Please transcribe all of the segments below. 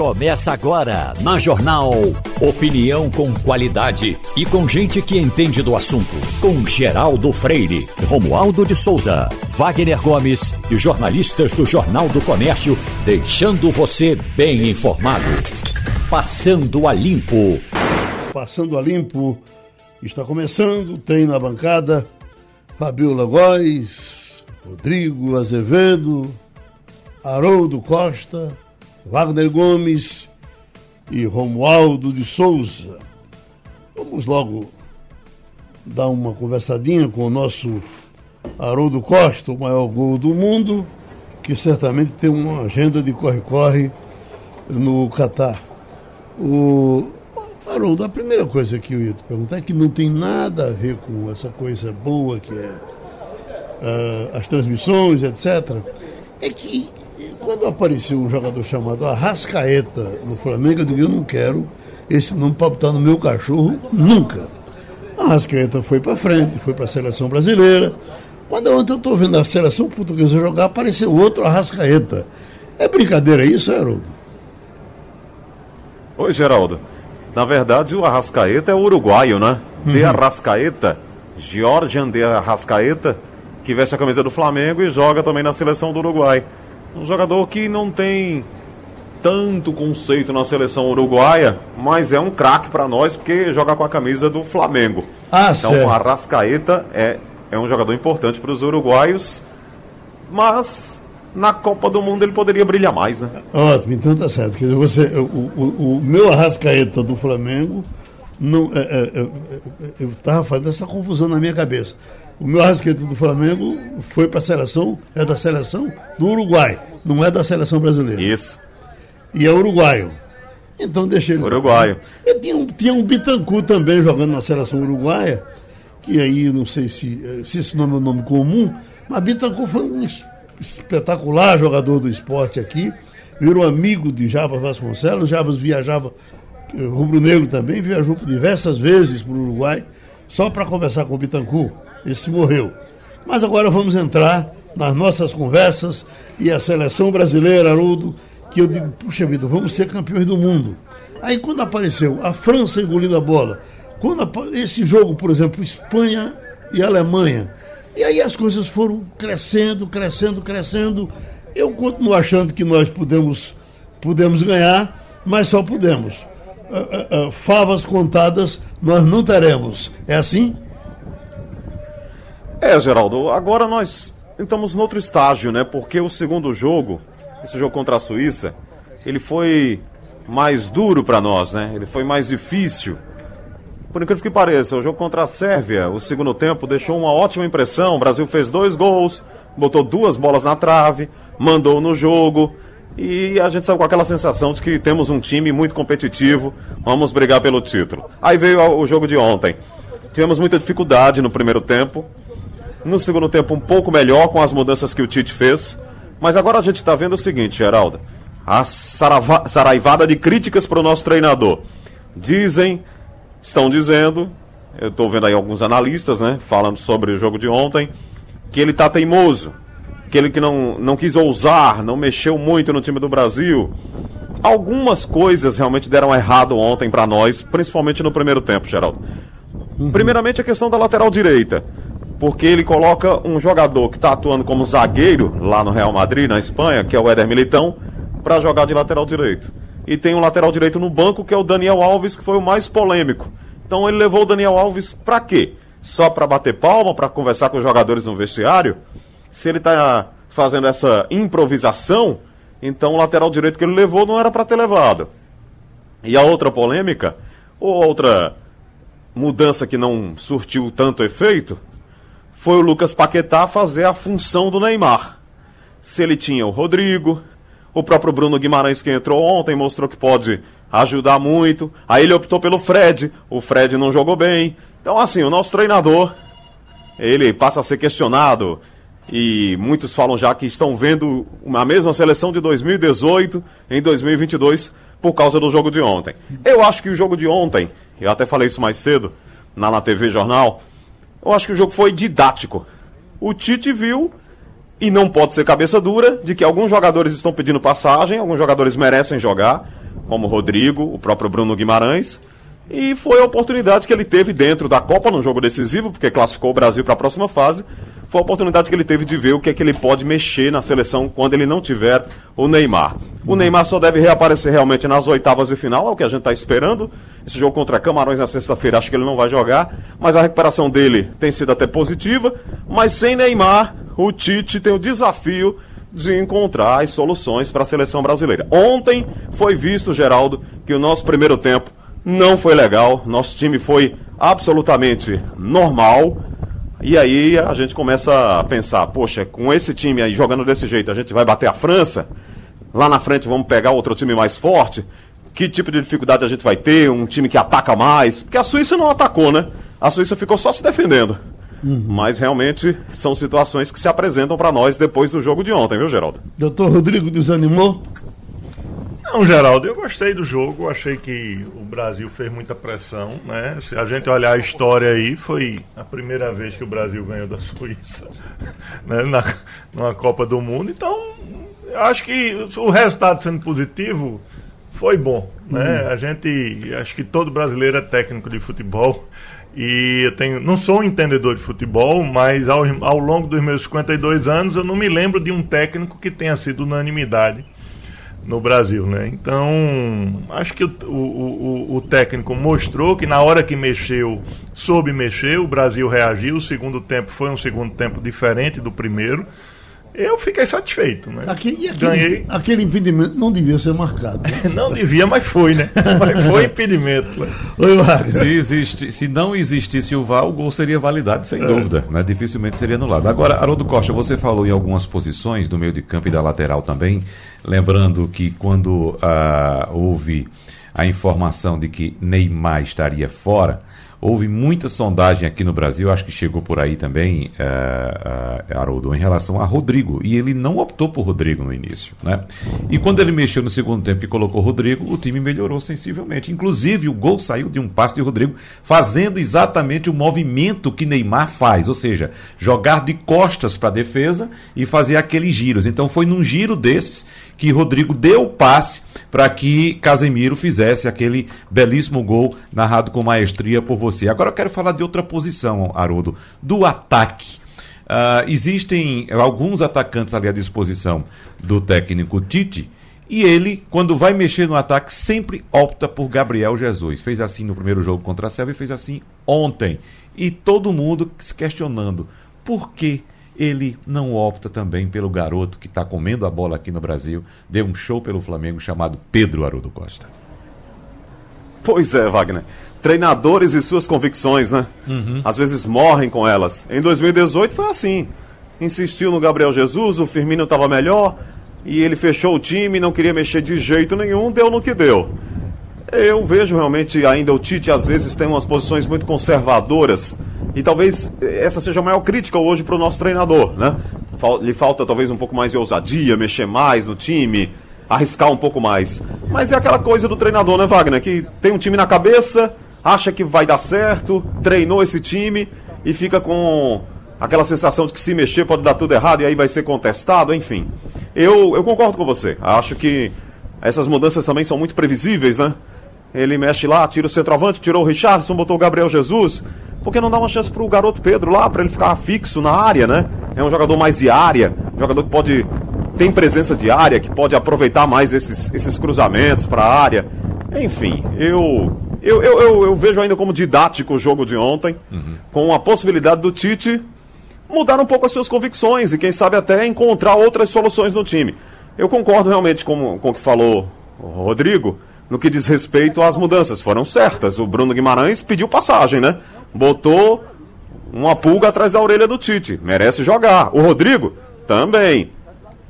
Começa agora na Jornal. Opinião com qualidade e com gente que entende do assunto. Com Geraldo Freire, Romualdo de Souza, Wagner Gomes e jornalistas do Jornal do Comércio, deixando você bem informado. Passando a Limpo. Passando a Limpo está começando. Tem na bancada Fabiola Góes, Rodrigo Azevedo, Haroldo Costa. Wagner Gomes e Romualdo de Souza. Vamos logo dar uma conversadinha com o nosso Haroldo Costa, o maior gol do mundo, que certamente tem uma agenda de corre-corre no Catar. O Haroldo, a primeira coisa que eu ia te perguntar é que não tem nada a ver com essa coisa boa que é uh, as transmissões, etc. É que quando apareceu um jogador chamado Arrascaeta no Flamengo, eu digo, eu não quero esse nome para botar no meu cachorro nunca. Arrascaeta foi para frente, foi para a seleção brasileira. Quando ontem eu estou vendo a seleção portuguesa jogar, apareceu outro Arrascaeta. É brincadeira isso, Haroldo? Oi, Geraldo. Na verdade, o Arrascaeta é uruguaio, né? Uhum. De Arrascaeta, Georgian de Arrascaeta, que veste a camisa do Flamengo e joga também na seleção do Uruguai. Um jogador que não tem tanto conceito na seleção uruguaia, mas é um craque para nós porque joga com a camisa do Flamengo. Ah, então, certo. Arrascaeta é, é um jogador importante para os uruguaios, mas na Copa do Mundo ele poderia brilhar mais, né? Ótimo, então tá certo. Quer dizer, você, o, o, o meu Arrascaeta do Flamengo, não, é, é, é, eu estava fazendo essa confusão na minha cabeça. O meu Arrascaeta do Flamengo foi para a seleção, é da seleção do Uruguai, não é da seleção brasileira. Isso. E é uruguaio. Então deixei ele. Uruguaio. E tinha um, tinha um Bitancu também jogando na seleção uruguaia, que aí não sei se, se esse nome é um nome comum, mas Bitancu foi um espetacular jogador do esporte aqui, virou amigo de Jabas Vasconcelos, Jabas viajava, eh, rubro-negro também, viajou diversas vezes para o Uruguai, só para conversar com o Bitancu esse morreu. Mas agora vamos entrar nas nossas conversas e a seleção brasileira, Haroldo, que eu digo, puxa vida, vamos ser campeões do mundo. Aí quando apareceu a França engolindo a bola, quando esse jogo, por exemplo, Espanha e Alemanha, e aí as coisas foram crescendo, crescendo, crescendo. Eu continuo achando que nós podemos, podemos ganhar, mas só podemos. Uh, uh, uh, favas contadas nós não teremos. É assim? É, Geraldo, agora nós estamos outro estágio, né? Porque o segundo jogo, esse jogo contra a Suíça, ele foi mais duro para nós, né? Ele foi mais difícil. Por incrível que pareça, o jogo contra a Sérvia, o segundo tempo, deixou uma ótima impressão. O Brasil fez dois gols, botou duas bolas na trave, mandou no jogo. E a gente saiu com aquela sensação de que temos um time muito competitivo, vamos brigar pelo título. Aí veio o jogo de ontem. Tivemos muita dificuldade no primeiro tempo, no segundo tempo, um pouco melhor com as mudanças que o Tite fez. Mas agora a gente está vendo o seguinte, Geraldo. A sarava, saraivada de críticas para o nosso treinador. Dizem, estão dizendo, eu estou vendo aí alguns analistas, né, falando sobre o jogo de ontem, que ele está teimoso, que ele que não, não quis ousar, não mexeu muito no time do Brasil. Algumas coisas realmente deram errado ontem para nós, principalmente no primeiro tempo, Geraldo. Uhum. Primeiramente a questão da lateral direita porque ele coloca um jogador que está atuando como zagueiro lá no Real Madrid, na Espanha, que é o Éder Militão, para jogar de lateral direito. E tem um lateral direito no banco que é o Daniel Alves, que foi o mais polêmico. Então ele levou o Daniel Alves para quê? Só para bater palma, para conversar com os jogadores no vestiário? Se ele está fazendo essa improvisação, então o lateral direito que ele levou não era para ter levado. E a outra polêmica, ou outra mudança que não surtiu tanto efeito, foi o Lucas Paquetá fazer a função do Neymar. Se ele tinha o Rodrigo, o próprio Bruno Guimarães que entrou ontem mostrou que pode ajudar muito. Aí ele optou pelo Fred, o Fred não jogou bem. Então assim, o nosso treinador, ele passa a ser questionado e muitos falam já que estão vendo a mesma seleção de 2018 em 2022 por causa do jogo de ontem. Eu acho que o jogo de ontem, eu até falei isso mais cedo na, na TV Jornal, eu acho que o jogo foi didático. O Tite viu, e não pode ser cabeça dura, de que alguns jogadores estão pedindo passagem, alguns jogadores merecem jogar. como o Rodrigo, o próprio Bruno Guimarães. E foi a oportunidade que ele teve dentro da Copa no jogo decisivo, porque classificou o Brasil para a próxima fase. Foi a oportunidade que ele teve de ver o que é que ele pode mexer na seleção quando ele não tiver o Neymar. O Neymar só deve reaparecer realmente nas oitavas de final, é o que a gente está esperando. Esse jogo contra Camarões na sexta-feira, acho que ele não vai jogar, mas a recuperação dele tem sido até positiva. Mas sem Neymar, o Tite tem o desafio de encontrar as soluções para a seleção brasileira. Ontem foi visto, Geraldo, que o nosso primeiro tempo não foi legal, nosso time foi absolutamente normal. E aí a gente começa a pensar, poxa, com esse time aí jogando desse jeito, a gente vai bater a França? Lá na frente vamos pegar outro time mais forte? Que tipo de dificuldade a gente vai ter? Um time que ataca mais? Porque a Suíça não atacou, né? A Suíça ficou só se defendendo. Uhum. Mas realmente são situações que se apresentam para nós depois do jogo de ontem, viu, Geraldo? Doutor Rodrigo desanimou? Não, Geraldo, eu gostei do jogo, achei que o Brasil fez muita pressão, né? Se a gente olhar a história aí, foi a primeira vez que o Brasil ganhou da Suíça né? Na, numa Copa do Mundo, então acho que o resultado sendo positivo foi bom, né? Uhum. A gente, acho que todo brasileiro é técnico de futebol, e eu tenho, não sou um entendedor de futebol, mas ao, ao longo dos meus 52 anos eu não me lembro de um técnico que tenha sido unanimidade no Brasil, né? Então, acho que o, o, o, técnico mostrou que na hora que mexeu, soube mexer, o Brasil reagiu, o segundo tempo foi um segundo tempo diferente do primeiro. Eu fiquei satisfeito, né? Aquele, aquele, Ganhei. Aquele impedimento não devia ser marcado. Né? não devia, mas foi, né? Mas foi impedimento. Né? Oi, Marcos. Se, existe, se não existisse o VAR, o gol seria validado, sem é. dúvida. Né? Dificilmente seria anulado. Agora, Haroldo Costa, você falou em algumas posições do meio de campo e da lateral também. Lembrando que quando ah, houve a informação de que Neymar estaria fora, Houve muita sondagem aqui no Brasil, acho que chegou por aí também, é, Haroldo, em relação a Rodrigo. E ele não optou por Rodrigo no início. Né? E quando ele mexeu no segundo tempo e colocou Rodrigo, o time melhorou sensivelmente. Inclusive, o gol saiu de um passe de Rodrigo, fazendo exatamente o movimento que Neymar faz, ou seja, jogar de costas para a defesa e fazer aqueles giros. Então foi num giro desses que Rodrigo deu o passe para que Casemiro fizesse aquele belíssimo gol narrado com maestria por você. Agora eu quero falar de outra posição, Haroldo, do ataque. Uh, existem alguns atacantes ali à disposição do técnico Tite. E ele, quando vai mexer no ataque, sempre opta por Gabriel Jesus. Fez assim no primeiro jogo contra a Selva e fez assim ontem. E todo mundo se questionando por que ele não opta também pelo garoto que está comendo a bola aqui no Brasil, deu um show pelo Flamengo chamado Pedro Haroldo Costa. Pois é, Wagner. Treinadores e suas convicções, né? Uhum. Às vezes morrem com elas. Em 2018 foi assim. Insistiu no Gabriel Jesus, o Firmino estava melhor e ele fechou o time, não queria mexer de jeito nenhum, deu no que deu. Eu vejo realmente ainda o Tite às vezes tem umas posições muito conservadoras e talvez essa seja a maior crítica hoje para o nosso treinador, né? Lhe falta talvez um pouco mais de ousadia, mexer mais no time, arriscar um pouco mais. Mas é aquela coisa do treinador, né, Wagner? Que tem um time na cabeça, acha que vai dar certo, treinou esse time e fica com aquela sensação de que se mexer pode dar tudo errado e aí vai ser contestado, enfim. Eu, eu concordo com você. Acho que essas mudanças também são muito previsíveis, né? Ele mexe lá, tira o centroavante, tirou o Richardson, botou o Gabriel Jesus. Por que não dá uma chance pro garoto Pedro lá, para ele ficar fixo na área, né? É um jogador mais de área, jogador que pode. tem presença de área, que pode aproveitar mais esses, esses cruzamentos para a área. Enfim, eu, eu, eu, eu, eu, vejo ainda como didático o jogo de ontem, uhum. com a possibilidade do Tite mudar um pouco as suas convicções e quem sabe até encontrar outras soluções no time. Eu concordo realmente com, com o que falou o Rodrigo no que diz respeito às mudanças. Foram certas. O Bruno Guimarães pediu passagem, né? botou uma pulga atrás da orelha do Tite. Merece jogar. O Rodrigo também.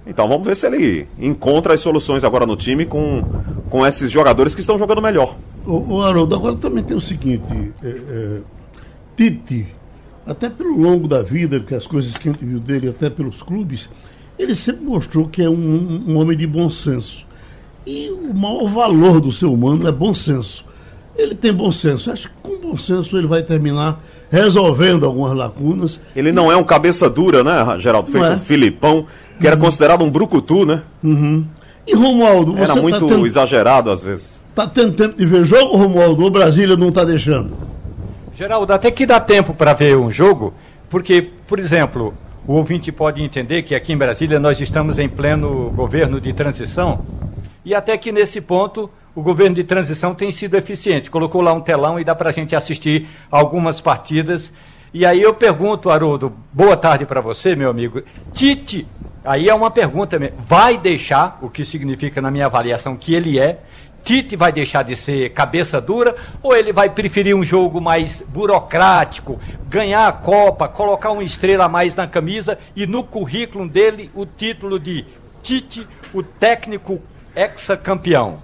Então vamos ver se ele encontra as soluções agora no time com, com esses jogadores que estão jogando melhor. O, o Haroldo, agora também tem o seguinte: é, é, Tite, até pelo longo da vida, porque as coisas que a gente viu dele, até pelos clubes, ele sempre mostrou que é um, um homem de bom senso. E o maior valor do ser humano é bom senso. Ele tem bom senso. Acho que com bom senso ele vai terminar resolvendo algumas lacunas. Ele não é um cabeça dura, né, Geraldo? Feito é. um Filipão, que era uhum. considerado um brucutu, né? Uhum. E Romualdo, você Era tá muito tá tendo, exagerado às vezes. Tá tendo tempo de ver jogo, Romualdo? Ou Brasília não está deixando? Geraldo, até que dá tempo para ver um jogo, porque, por exemplo, o ouvinte pode entender que aqui em Brasília nós estamos em pleno governo de transição e até que nesse ponto o governo de transição tem sido eficiente. Colocou lá um telão e dá para a gente assistir algumas partidas. E aí eu pergunto, Haroldo, boa tarde para você, meu amigo. Tite, aí é uma pergunta mesmo, vai deixar, o que significa na minha avaliação que ele é, Tite vai deixar de ser cabeça dura ou ele vai preferir um jogo mais burocrático, ganhar a Copa, colocar uma estrela a mais na camisa e no currículo dele o título de Tite, o técnico ex-campeão?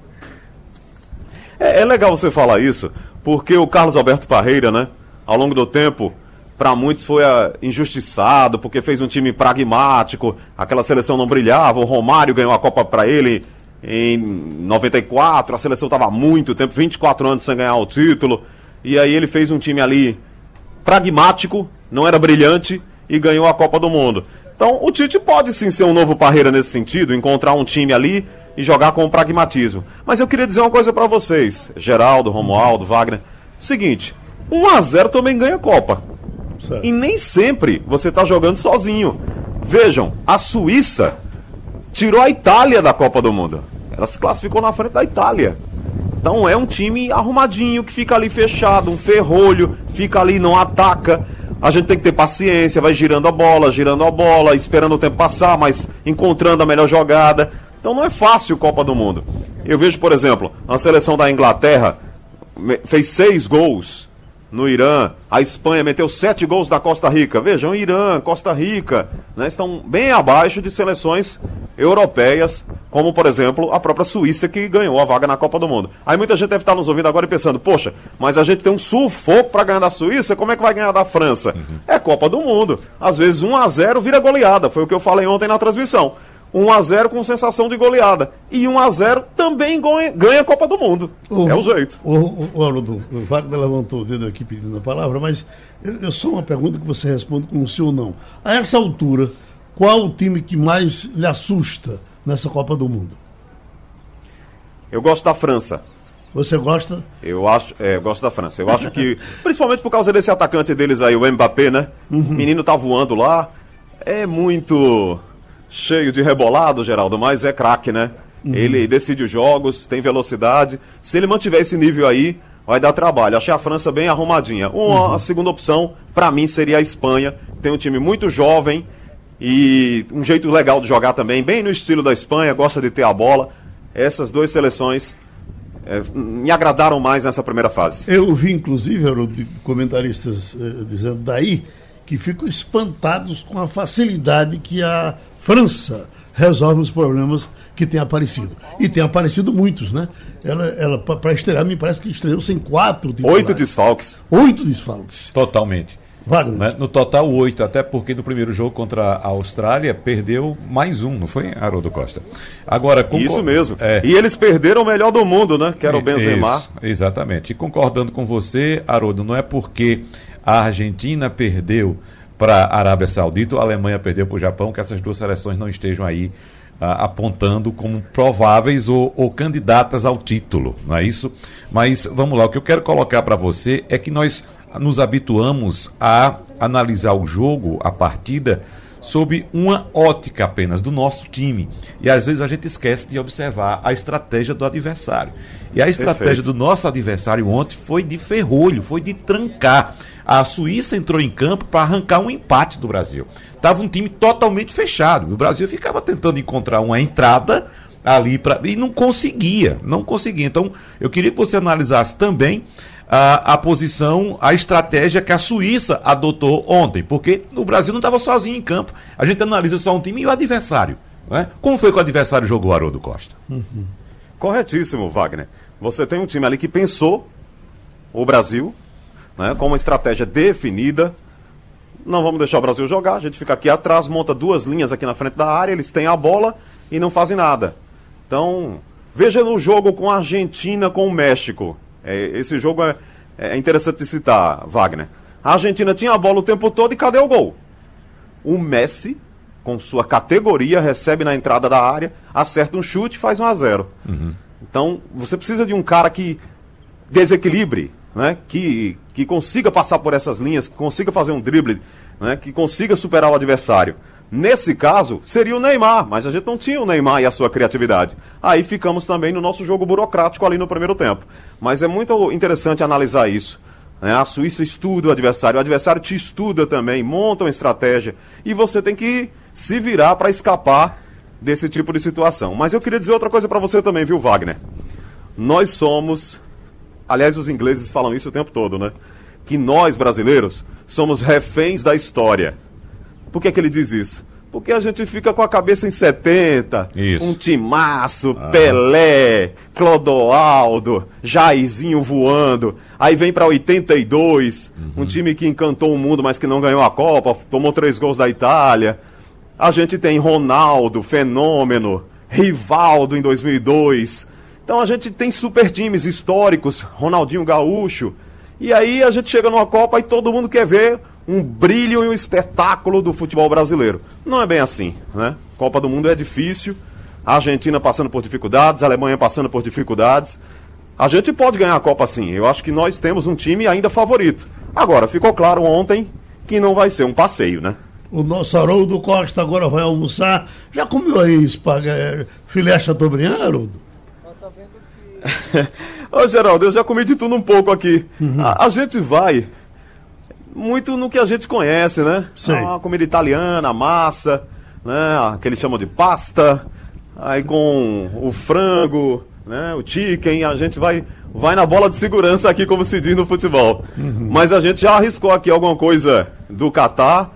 É, é, legal você falar isso, porque o Carlos Alberto Parreira, né, ao longo do tempo, para muitos foi injustiçado, porque fez um time pragmático, aquela seleção não brilhava, o Romário ganhou a Copa para ele em 94, a seleção estava muito tempo, 24 anos sem ganhar o título, e aí ele fez um time ali pragmático, não era brilhante e ganhou a Copa do Mundo. Então o Tite pode sim ser um novo Parreira nesse sentido, encontrar um time ali e jogar com pragmatismo. Mas eu queria dizer uma coisa para vocês, Geraldo, Romualdo, Wagner. Seguinte, 1 a 0 também ganha Copa. Certo. E nem sempre você está jogando sozinho. Vejam, a Suíça tirou a Itália da Copa do Mundo. Ela se classificou na frente da Itália. Então é um time arrumadinho que fica ali fechado, um ferrolho, fica ali, não ataca. A gente tem que ter paciência, vai girando a bola, girando a bola, esperando o tempo passar, mas encontrando a melhor jogada. Então não é fácil Copa do Mundo. Eu vejo, por exemplo, a seleção da Inglaterra fez seis gols no Irã, a Espanha meteu sete gols da Costa Rica. Vejam, Irã, Costa Rica, né, estão bem abaixo de seleções europeias, como por exemplo a própria Suíça que ganhou a vaga na Copa do Mundo. Aí muita gente deve estar nos ouvindo agora e pensando, poxa, mas a gente tem um sufoco para ganhar da Suíça, como é que vai ganhar da França? Uhum. É Copa do Mundo. Às vezes 1 a 0 vira goleada, foi o que eu falei ontem na transmissão. 1 a 0 com sensação de goleada. E 1 a 0 também ganha, a Copa do Mundo. O, é o jeito. O, o, o, Haroldo, o Wagner levantou o dedo aqui pedindo a palavra, mas eu, eu só uma pergunta que você responde com sim ou não. A essa altura, qual o time que mais lhe assusta nessa Copa do Mundo? Eu gosto da França. Você gosta? Eu acho, é, eu gosto da França. Eu acho que, principalmente por causa desse atacante deles aí, o Mbappé, né? Uhum. O menino tá voando lá. É muito cheio de rebolado, Geraldo, mas é craque, né? Uhum. Ele decide os jogos, tem velocidade. Se ele mantiver esse nível aí, vai dar trabalho. Achei a França bem arrumadinha. Uma, uhum. A segunda opção, para mim, seria a Espanha. Tem um time muito jovem e um jeito legal de jogar também, bem no estilo da Espanha, gosta de ter a bola. Essas duas seleções é, me agradaram mais nessa primeira fase. Eu vi, inclusive, comentaristas eh, dizendo daí que ficam espantados com a facilidade que a França resolve os problemas que tem aparecido. E tem aparecido muitos, né? Ela, ela para estrear, me parece que estreou sem quatro titulares. Oito desfalques. Oito desfalques. Totalmente. Wagner. Né? No total, oito, até porque no primeiro jogo contra a Austrália perdeu mais um, não foi, Haroldo Costa? Agora. Isso mesmo. É... E eles perderam o melhor do mundo, né? Que era o Benzema. Isso, exatamente. E concordando com você, Haroldo, não é porque a Argentina perdeu para a Arábia Saudita, a Alemanha perdeu para o Japão, que essas duas seleções não estejam aí ah, apontando como prováveis ou, ou, candidatas ao título, não é isso? Mas vamos lá, o que eu quero colocar para você é que nós nos habituamos a analisar o jogo, a partida, sob uma ótica apenas do nosso time. E às vezes a gente esquece de observar a estratégia do adversário. E a estratégia Perfeito. do nosso adversário ontem foi de ferrolho, foi de trancar. A Suíça entrou em campo para arrancar um empate do Brasil. Estava um time totalmente fechado. O Brasil ficava tentando encontrar uma entrada ali para e não conseguia, não conseguia. Então, eu queria que você analisasse também a, a posição, a estratégia que a Suíça adotou ontem, porque o Brasil não estava sozinho em campo. A gente analisa só um time e o adversário. Né? Como foi que o adversário jogou Haroldo Costa? Uhum. Corretíssimo, Wagner. Você tem um time ali que pensou o Brasil, né, com uma estratégia definida. Não vamos deixar o Brasil jogar, a gente fica aqui atrás, monta duas linhas aqui na frente da área, eles têm a bola e não fazem nada. Então, veja no jogo com a Argentina, com o México. É, esse jogo é, é interessante de citar, Wagner. A Argentina tinha a bola o tempo todo e cadê o gol? O Messi com sua categoria, recebe na entrada da área, acerta um chute e faz um a 0 uhum. Então, você precisa de um cara que desequilibre, né? que, que consiga passar por essas linhas, que consiga fazer um drible, né? que consiga superar o adversário. Nesse caso, seria o Neymar, mas a gente não tinha o Neymar e a sua criatividade. Aí ficamos também no nosso jogo burocrático ali no primeiro tempo. Mas é muito interessante analisar isso. Né? A Suíça estuda o adversário, o adversário te estuda também, monta uma estratégia. E você tem que se virar para escapar desse tipo de situação. Mas eu queria dizer outra coisa para você também, viu, Wagner? Nós somos, aliás, os ingleses falam isso o tempo todo, né? Que nós, brasileiros, somos reféns da história. Por que, é que ele diz isso? Porque a gente fica com a cabeça em 70, isso. um timaço, ah. Pelé, Clodoaldo, Jairzinho voando. Aí vem para 82, uhum. um time que encantou o mundo, mas que não ganhou a Copa, tomou três gols da Itália. A gente tem Ronaldo, Fenômeno, Rivaldo em 2002. Então a gente tem super times históricos, Ronaldinho Gaúcho. E aí a gente chega numa Copa e todo mundo quer ver um brilho e um espetáculo do futebol brasileiro. Não é bem assim, né? Copa do Mundo é difícil. A Argentina passando por dificuldades, a Alemanha passando por dificuldades. A gente pode ganhar a Copa sim. Eu acho que nós temos um time ainda favorito. Agora, ficou claro ontem que não vai ser um passeio, né? O nosso Haroldo Costa agora vai almoçar. Já comeu aí espaguete, filé Chateaubriand, Haroldo? Ô Geraldo, eu já comi de tudo um pouco aqui. Uhum. A, a, gente vai muito no que a gente conhece, né? Sim. Uma comida italiana, massa, né? Que eles chamam de pasta. Aí com o frango, né? O chicken, a gente vai vai na bola de segurança aqui, como se diz no futebol. Uhum. Mas a gente já arriscou aqui alguma coisa do Catar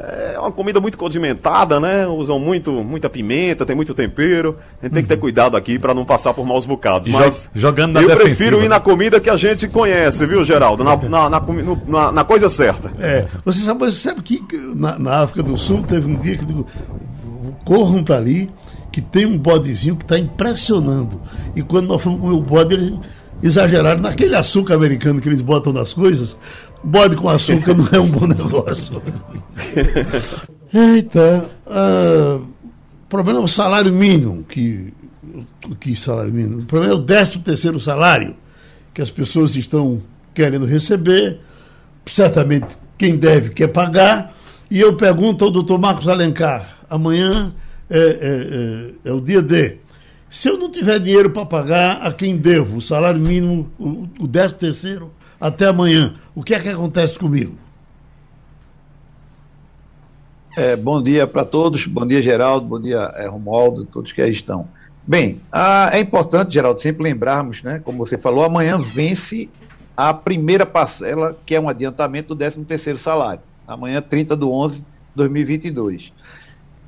é uma comida muito condimentada, né? Usam muito, muita pimenta, tem muito tempero. A gente tem que ter uhum. cuidado aqui para não passar por maus bocados. Mas jogando na eu defensiva. prefiro ir na comida que a gente conhece, viu, Geraldo? Na, na, na, na, na coisa certa. É, você sabe, você sabe que na, na África do Sul teve um dia que digo, corram para ali, que tem um bodezinho que está impressionando. E quando nós fomos comer o bode, eles exageraram naquele açúcar americano que eles botam nas coisas. Bode com açúcar não é um bom negócio. Eita, uh, o problema é o salário mínimo, que, que salário mínimo? O problema é o 13 terceiro salário, que as pessoas estão querendo receber, certamente quem deve quer pagar, e eu pergunto ao doutor Marcos Alencar, amanhã é, é, é, é o dia D. Se eu não tiver dinheiro para pagar a quem devo, o salário mínimo, o, o 13 terceiro, até amanhã. O que é que acontece comigo? É, bom dia para todos, bom dia Geraldo, bom dia é, Romualdo, todos que aí estão. Bem, a, é importante, Geraldo, sempre lembrarmos, né, como você falou, amanhã vence a primeira parcela, que é um adiantamento do 13º salário. Amanhã, 30 de 11 de 2022.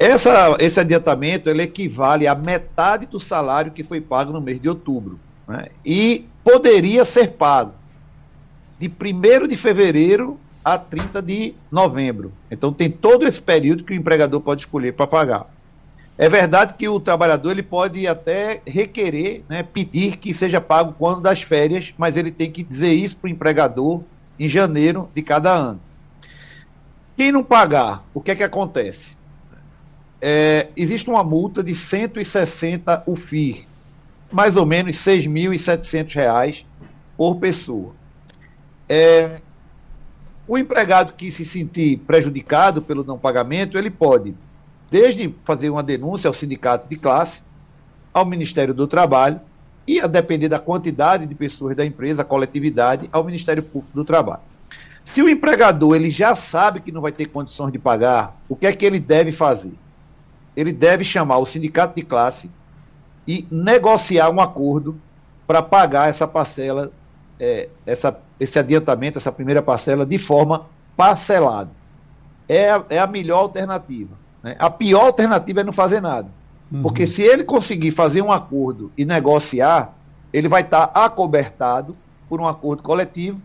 Essa, esse adiantamento ele equivale à metade do salário que foi pago no mês de outubro. Né, e poderia ser pago de 1 de fevereiro a 30 de novembro. Então tem todo esse período que o empregador pode escolher para pagar. É verdade que o trabalhador ele pode até requerer, né, pedir que seja pago quando das férias, mas ele tem que dizer isso para o empregador em janeiro de cada ano. Quem não pagar, o que é que acontece? É, existe uma multa de 160 UFIR, mais ou menos R$ 6.700 por pessoa. É, o empregado que se sentir prejudicado pelo não pagamento, ele pode, desde fazer uma denúncia ao sindicato de classe, ao Ministério do Trabalho e, a depender da quantidade de pessoas da empresa, coletividade, ao Ministério Público do Trabalho. Se o empregador ele já sabe que não vai ter condições de pagar, o que é que ele deve fazer? Ele deve chamar o sindicato de classe e negociar um acordo para pagar essa parcela, é, essa esse adiantamento, essa primeira parcela, de forma parcelada. É a, é a melhor alternativa. Né? A pior alternativa é não fazer nada. Uhum. Porque se ele conseguir fazer um acordo e negociar, ele vai estar acobertado por um acordo coletivo,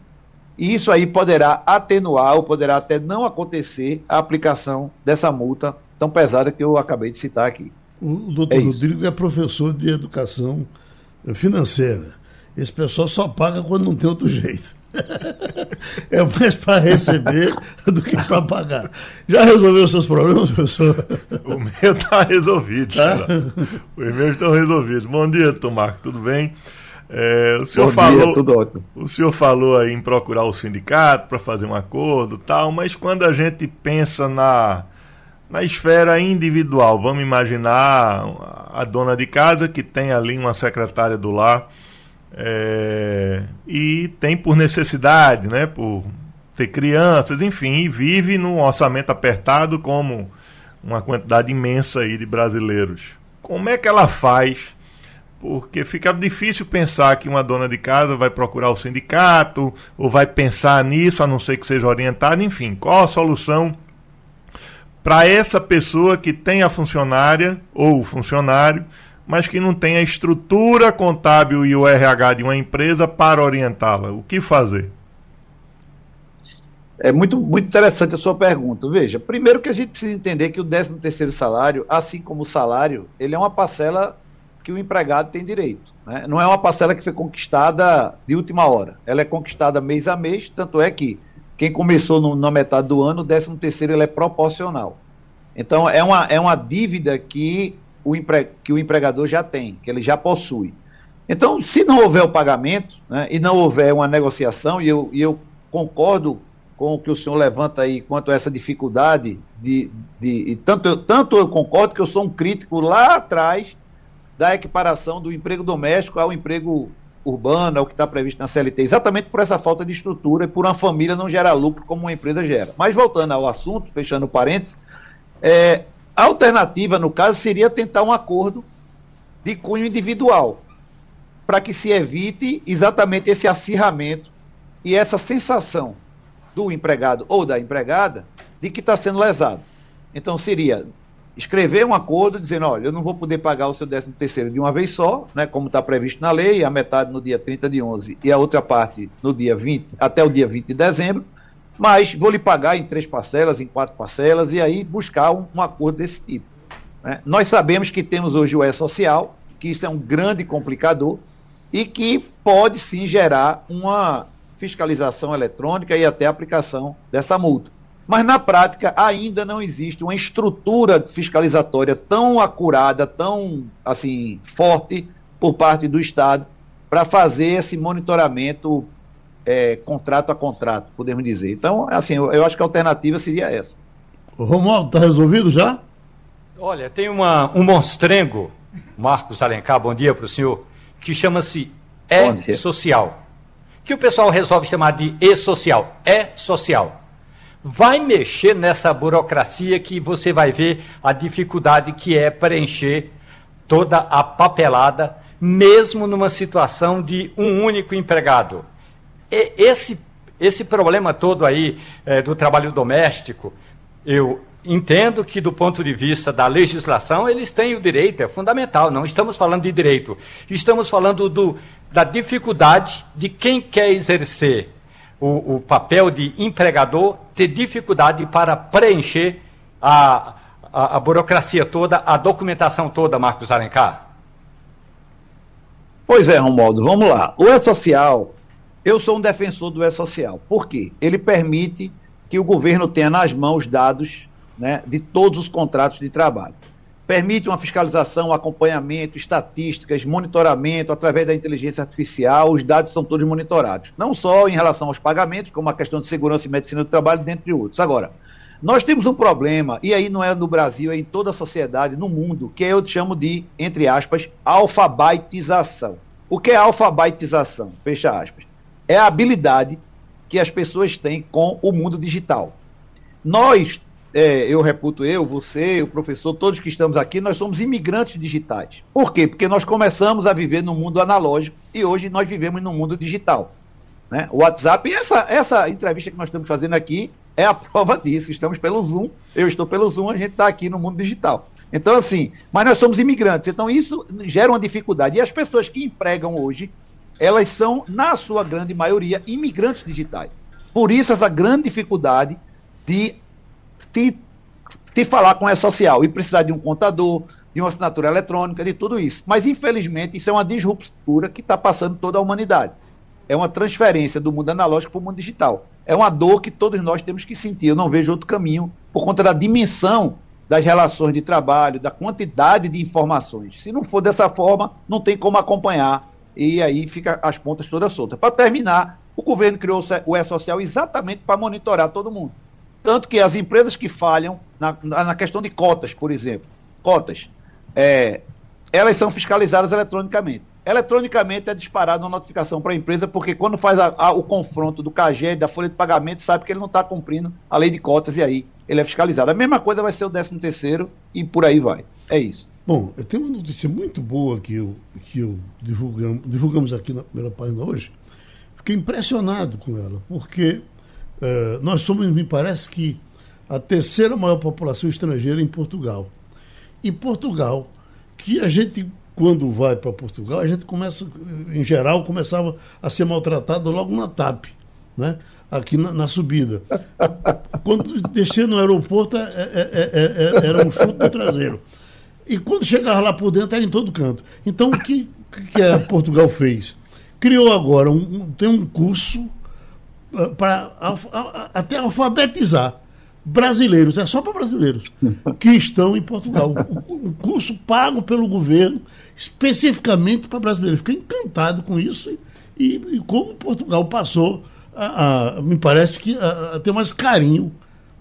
e isso aí poderá atenuar ou poderá até não acontecer a aplicação dessa multa tão pesada que eu acabei de citar aqui. O doutor é Rodrigo é professor de educação financeira. Esse pessoal só paga quando não tem outro jeito. é mais para receber do que para pagar. Já resolveu os seus problemas, professor? O meu está resolvido. Tá? Os meus estão resolvidos. Bom dia, Tomarco, tudo bem? É, o senhor Bom falou, dia, tudo ótimo. O senhor falou aí em procurar o sindicato para fazer um acordo tal, mas quando a gente pensa na, na esfera individual, vamos imaginar a dona de casa que tem ali uma secretária do lar é, e tem por necessidade, né, por ter crianças, enfim, e vive num orçamento apertado como uma quantidade imensa aí de brasileiros. Como é que ela faz porque fica difícil pensar que uma dona de casa vai procurar o sindicato ou vai pensar nisso, a não ser que seja orientada. Enfim, qual a solução para essa pessoa que tem a funcionária ou o funcionário, mas que não tem a estrutura contábil e o RH de uma empresa para orientá-la? O que fazer? É muito, muito interessante a sua pergunta. Veja, primeiro que a gente precisa entender que o 13 terceiro salário, assim como o salário, ele é uma parcela que o empregado tem direito. Né? Não é uma parcela que foi conquistada de última hora. Ela é conquistada mês a mês, tanto é que quem começou no, na metade do ano, o 13 terceiro ele é proporcional. Então, é uma, é uma dívida que o, empre, que o empregador já tem, que ele já possui. Então, se não houver o pagamento, né, e não houver uma negociação, e eu, e eu concordo com o que o senhor levanta aí quanto a essa dificuldade de, de, tanto, tanto eu concordo que eu sou um crítico lá atrás da equiparação do emprego doméstico ao emprego urbano, ao que está previsto na CLT, exatamente por essa falta de estrutura e por uma família não gerar lucro como uma empresa gera. Mas voltando ao assunto, fechando parênteses, é, a alternativa, no caso, seria tentar um acordo de cunho individual, para que se evite exatamente esse acirramento e essa sensação do empregado ou da empregada de que está sendo lesado. Então seria escrever um acordo dizendo, olha, eu não vou poder pagar o seu 13 terceiro de uma vez só, né, como está previsto na lei, a metade no dia 30 de 11 e a outra parte no dia 20, até o dia 20 de dezembro, mas vou lhe pagar em três parcelas, em quatro parcelas, e aí buscar um, um acordo desse tipo. Né? Nós sabemos que temos hoje o E-Social, que isso é um grande complicador, e que pode sim gerar uma fiscalização eletrônica e até aplicação dessa multa. Mas na prática ainda não existe uma estrutura fiscalizatória tão acurada, tão assim forte por parte do Estado para fazer esse monitoramento é, contrato a contrato, podemos dizer. Então, assim, eu, eu acho que a alternativa seria essa. O Romualdo, está resolvido já? Olha, tem uma, um monstrengo, Marcos Alencar, bom dia para o senhor, que chama-se E-Social. Que o pessoal resolve chamar de E-Social. E-Social vai mexer nessa burocracia que você vai ver a dificuldade que é preencher toda a papelada, mesmo numa situação de um único empregado. E esse, esse problema todo aí é, do trabalho doméstico, eu entendo que do ponto de vista da legislação eles têm o direito, é fundamental, não estamos falando de direito, estamos falando do, da dificuldade de quem quer exercer o, o papel de empregador ter dificuldade para preencher a, a, a, burocracia toda, a documentação toda, Marcos Alencar? Pois é, Romualdo, vamos lá. O E-Social, eu sou um defensor do E-Social. Por quê? Ele permite que o governo tenha nas mãos dados né, de todos os contratos de trabalho permite uma fiscalização, acompanhamento, estatísticas, monitoramento através da inteligência artificial, os dados são todos monitorados. Não só em relação aos pagamentos, como a questão de segurança e medicina do trabalho, dentre outros. Agora, nós temos um problema, e aí não é no Brasil, é em toda a sociedade, no mundo, que eu chamo de, entre aspas, alfabetização. O que é alfabetização? Fecha aspas. É a habilidade que as pessoas têm com o mundo digital. Nós é, eu reputo eu, você, o professor, todos que estamos aqui, nós somos imigrantes digitais. Por quê? Porque nós começamos a viver no mundo analógico e hoje nós vivemos no mundo digital. Né? O WhatsApp, essa, essa entrevista que nós estamos fazendo aqui é a prova disso. Estamos pelo Zoom, eu estou pelo Zoom, a gente está aqui no mundo digital. Então, assim, mas nós somos imigrantes, então isso gera uma dificuldade. E as pessoas que empregam hoje, elas são, na sua grande maioria, imigrantes digitais. Por isso, essa grande dificuldade de se, se falar com a social e precisar de um contador, de uma assinatura eletrônica, de tudo isso. Mas, infelizmente, isso é uma disruptura que está passando toda a humanidade. é uma transferência do mundo analógico para o mundo digital. É uma dor que todos nós temos que sentir. Eu não vejo outro caminho por conta da dimensão das relações de trabalho, da quantidade de informações. Se não for dessa forma, não tem como acompanhar e aí fica as pontas todas soltas. Para terminar, o governo criou o E-Social exatamente para monitorar todo mundo. Tanto que as empresas que falham na, na questão de cotas, por exemplo, cotas, é, elas são fiscalizadas eletronicamente. Eletronicamente é disparada uma notificação para a empresa, porque quando faz a, a, o confronto do CAGE da folha de pagamento, sabe que ele não está cumprindo a lei de cotas e aí ele é fiscalizado. A mesma coisa vai ser o 13 terceiro e por aí vai. É isso. Bom, eu tenho uma notícia muito boa que eu, que eu divulgamos, divulgamos aqui na primeira página hoje. Fiquei impressionado com ela, porque uh, nós somos, me parece que, a terceira maior população estrangeira em Portugal. E Portugal, que a gente, quando vai para Portugal, a gente começa, em geral, começava a ser maltratado logo na TAP, né? aqui na, na subida. Quando descer no aeroporto, é, é, é, era um chute no traseiro. E quando chegava lá por dentro, era em todo canto. Então, o que, que a Portugal fez? Criou agora, um, tem um curso para até alfabetizar brasileiros, é só para brasileiros, que estão em Portugal. Um curso pago pelo governo, especificamente para brasileiros. Fiquei encantado com isso e, e como Portugal passou, a, a, me parece que a, a ter mais carinho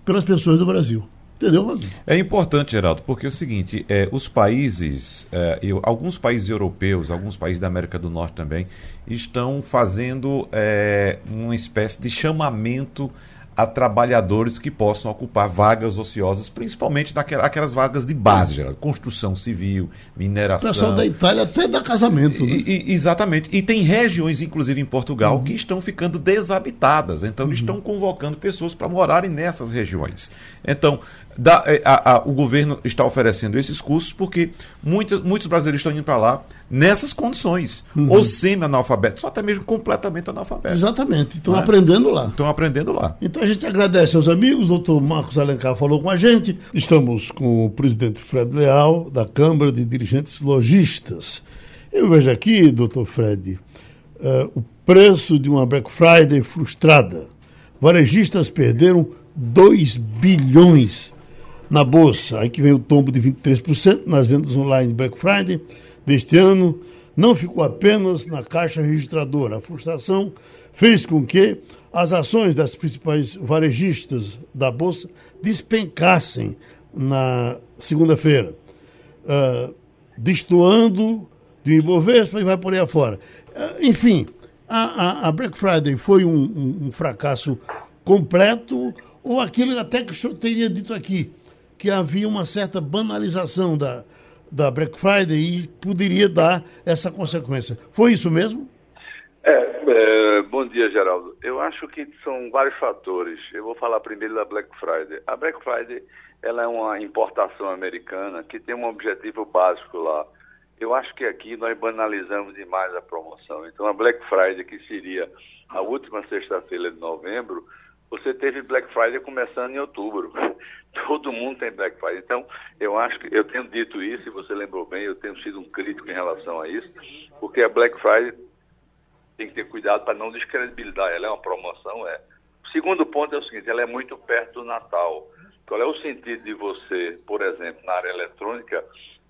pelas pessoas do Brasil. Entendeu? É importante, Geraldo, porque é o seguinte, é, os países, é, eu, alguns países europeus, alguns países da América do Norte também, estão fazendo é, uma espécie de chamamento a trabalhadores que possam ocupar vagas ociosas, principalmente naquelas vagas de base, Geraldo, construção civil, mineração. O pessoal da Itália até dá casamento, né? E, exatamente. E tem regiões, inclusive em Portugal, uhum. que estão ficando desabitadas. Então, uhum. estão convocando pessoas para morarem nessas regiões. Então, da, é, a, a, o governo está oferecendo esses cursos porque muitos, muitos brasileiros estão indo para lá nessas condições, uhum. ou semi-analfabetos, ou até mesmo completamente analfabetos. Exatamente, estão né? aprendendo lá. Estão aprendendo lá. Então a gente agradece aos amigos, o doutor Marcos Alencar falou com a gente, estamos com o presidente Fred Leal, da Câmara de Dirigentes Logistas. Eu vejo aqui, doutor Fred, uh, o preço de uma Black Friday frustrada. Varejistas perderam 2 bilhões na Bolsa. Aí que vem o tombo de 23% nas vendas online Black Friday deste ano. Não ficou apenas na caixa registradora. A frustração fez com que as ações das principais varejistas da Bolsa despencassem na segunda-feira, uh, destoando de Ibovespa e vai por aí afora. Uh, enfim, a, a, a, Black Friday foi um, um, um fracasso completo, ou aquilo até que o senhor teria dito aqui, que havia uma certa banalização da, da Black Friday e poderia dar essa consequência. Foi isso mesmo? É, é, bom dia, Geraldo. Eu acho que são vários fatores. Eu vou falar primeiro da Black Friday. A Black Friday ela é uma importação americana que tem um objetivo básico lá. Eu acho que aqui nós banalizamos demais a promoção. Então, a Black Friday, que seria a última sexta-feira de novembro, você teve Black Friday começando em outubro. Todo mundo tem Black Friday. Então, eu acho que eu tenho dito isso, e você lembrou bem, eu tenho sido um crítico em relação a isso, porque a Black Friday tem que ter cuidado para não descredibilizar. Ela é uma promoção, é. O segundo ponto é o seguinte, ela é muito perto do Natal. Qual é o sentido de você, por exemplo, na área eletrônica,